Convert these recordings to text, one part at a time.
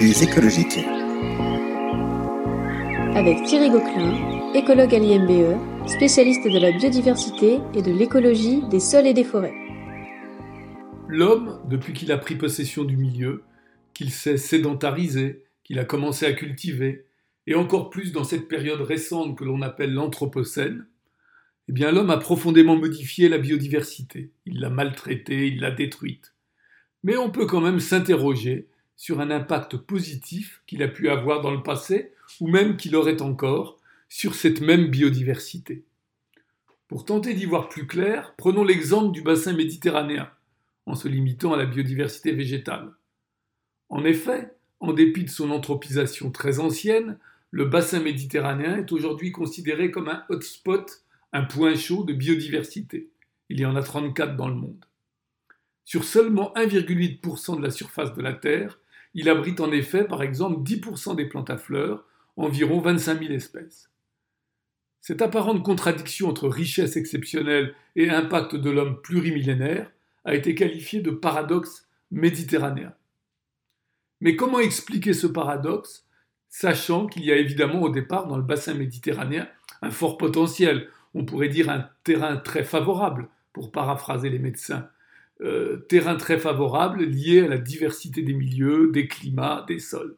Les écologiques. Avec Thierry Gauquelin, écologue à l'IMBE, spécialiste de la biodiversité et de l'écologie des sols et des forêts. L'homme, depuis qu'il a pris possession du milieu, qu'il s'est sédentarisé, qu'il a commencé à cultiver, et encore plus dans cette période récente que l'on appelle l'Anthropocène, eh bien l'homme a profondément modifié la biodiversité. Il l'a maltraitée, il l'a détruite. Mais on peut quand même s'interroger sur un impact positif qu'il a pu avoir dans le passé, ou même qu'il aurait encore, sur cette même biodiversité. Pour tenter d'y voir plus clair, prenons l'exemple du bassin méditerranéen, en se limitant à la biodiversité végétale. En effet, en dépit de son anthropisation très ancienne, le bassin méditerranéen est aujourd'hui considéré comme un hotspot, un point chaud de biodiversité. Il y en a 34 dans le monde. Sur seulement 1,8% de la surface de la Terre, il abrite en effet, par exemple, 10% des plantes à fleurs, environ 25 000 espèces. Cette apparente contradiction entre richesse exceptionnelle et impact de l'homme plurimillénaire a été qualifiée de paradoxe méditerranéen. Mais comment expliquer ce paradoxe, sachant qu'il y a évidemment au départ dans le bassin méditerranéen un fort potentiel, on pourrait dire un terrain très favorable, pour paraphraser les médecins, euh, terrain très favorable lié à la diversité des milieux, des climats, des sols.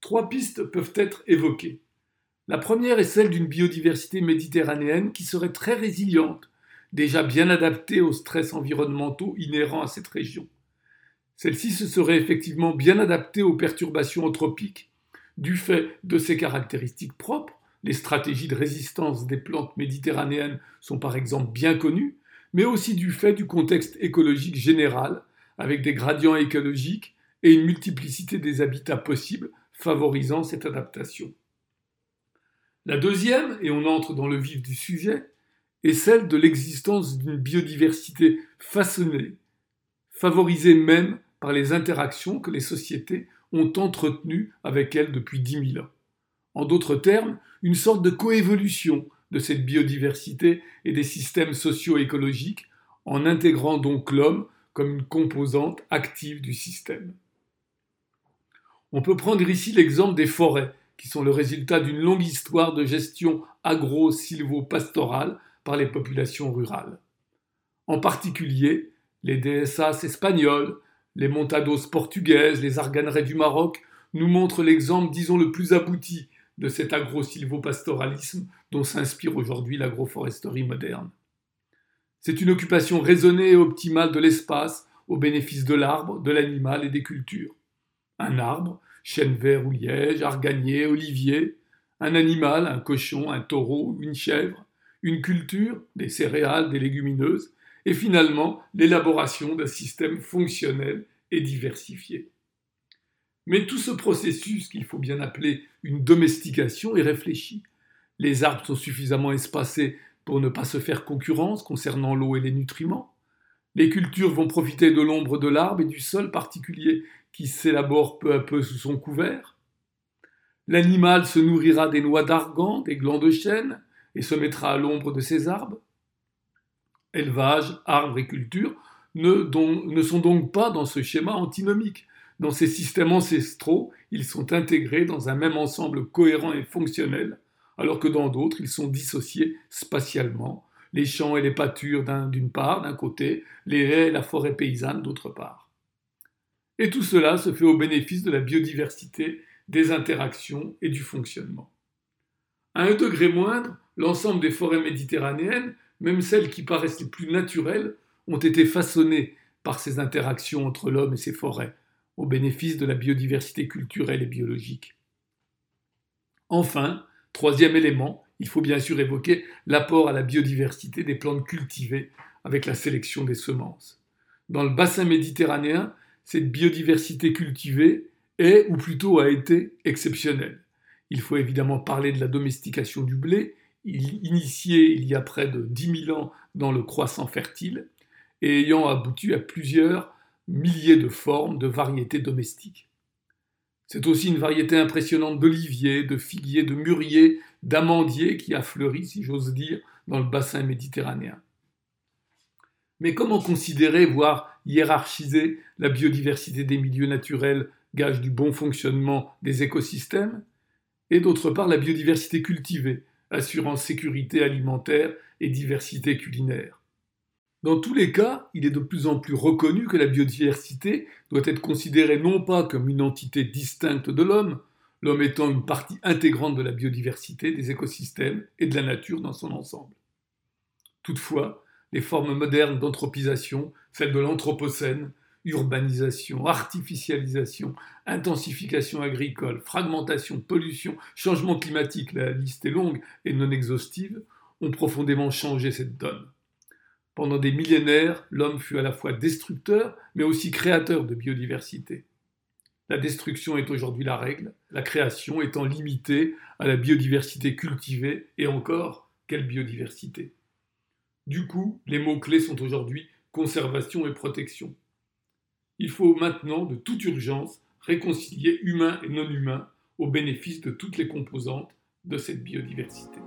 Trois pistes peuvent être évoquées. La première est celle d'une biodiversité méditerranéenne qui serait très résiliente, déjà bien adaptée aux stress environnementaux inhérents à cette région. Celle-ci se serait effectivement bien adaptée aux perturbations anthropiques du fait de ses caractéristiques propres. Les stratégies de résistance des plantes méditerranéennes sont par exemple bien connues, mais aussi du fait du contexte écologique général, avec des gradients écologiques et une multiplicité des habitats possibles favorisant cette adaptation. La deuxième, et on entre dans le vif du sujet, est celle de l'existence d'une biodiversité façonnée, favorisée même par les interactions que les sociétés ont entretenues avec elle depuis dix mille ans. En d'autres termes, une sorte de coévolution de cette biodiversité et des systèmes socio-écologiques en intégrant donc l'homme comme une composante active du système. On peut prendre ici l'exemple des forêts, qui sont le résultat d'une longue histoire de gestion agro-silvo-pastorale par les populations rurales. En particulier, les DSAs espagnols, les montados portugaises, les arganerais du Maroc nous montrent l'exemple, disons, le plus abouti de cet agro-silvopastoralisme dont s'inspire aujourd'hui l'agroforesterie moderne. C'est une occupation raisonnée et optimale de l'espace au bénéfice de l'arbre, de l'animal et des cultures. Un arbre, chêne vert ou liège, arganier, olivier, un animal, un cochon, un taureau, une chèvre, une culture, des céréales, des légumineuses, et finalement l'élaboration d'un système fonctionnel et diversifié. Mais tout ce processus, qu'il faut bien appeler une domestication, est réfléchi. Les arbres sont suffisamment espacés pour ne pas se faire concurrence concernant l'eau et les nutriments. Les cultures vont profiter de l'ombre de l'arbre et du sol particulier qui s'élabore peu à peu sous son couvert. L'animal se nourrira des noix d'argan, des glands de chêne, et se mettra à l'ombre de ces arbres. Élevage, arbres et culture ne sont donc pas dans ce schéma antinomique. Dans ces systèmes ancestraux, ils sont intégrés dans un même ensemble cohérent et fonctionnel, alors que dans d'autres, ils sont dissociés spatialement, les champs et les pâtures d'une part, d'un côté, les haies et la forêt paysanne d'autre part. Et tout cela se fait au bénéfice de la biodiversité, des interactions et du fonctionnement. À un degré moindre, l'ensemble des forêts méditerranéennes, même celles qui paraissent les plus naturelles, ont été façonnées par ces interactions entre l'homme et ses forêts, au bénéfice de la biodiversité culturelle et biologique. Enfin, troisième élément, il faut bien sûr évoquer l'apport à la biodiversité des plantes cultivées avec la sélection des semences. Dans le bassin méditerranéen, cette biodiversité cultivée est, ou plutôt a été, exceptionnelle. Il faut évidemment parler de la domestication du blé, initiée il y a près de 10 000 ans dans le croissant fertile, et ayant abouti à plusieurs milliers de formes de variétés domestiques. C'est aussi une variété impressionnante d'oliviers, de figuiers, de mûriers, d'amandiers qui a fleuri, si j'ose dire, dans le bassin méditerranéen. Mais comment considérer, voire hiérarchiser la biodiversité des milieux naturels gage du bon fonctionnement des écosystèmes, et d'autre part la biodiversité cultivée, assurant sécurité alimentaire et diversité culinaire? Dans tous les cas, il est de plus en plus reconnu que la biodiversité doit être considérée non pas comme une entité distincte de l'homme, l'homme étant une partie intégrante de la biodiversité, des écosystèmes et de la nature dans son ensemble. Toutefois, les formes modernes d'anthropisation, celles de l'anthropocène, urbanisation, artificialisation, intensification agricole, fragmentation, pollution, changement climatique, la liste est longue et non exhaustive, ont profondément changé cette donne. Pendant des millénaires, l'homme fut à la fois destructeur, mais aussi créateur de biodiversité. La destruction est aujourd'hui la règle, la création étant limitée à la biodiversité cultivée, et encore, quelle biodiversité Du coup, les mots-clés sont aujourd'hui conservation et protection. Il faut maintenant, de toute urgence, réconcilier humain et non humain au bénéfice de toutes les composantes de cette biodiversité.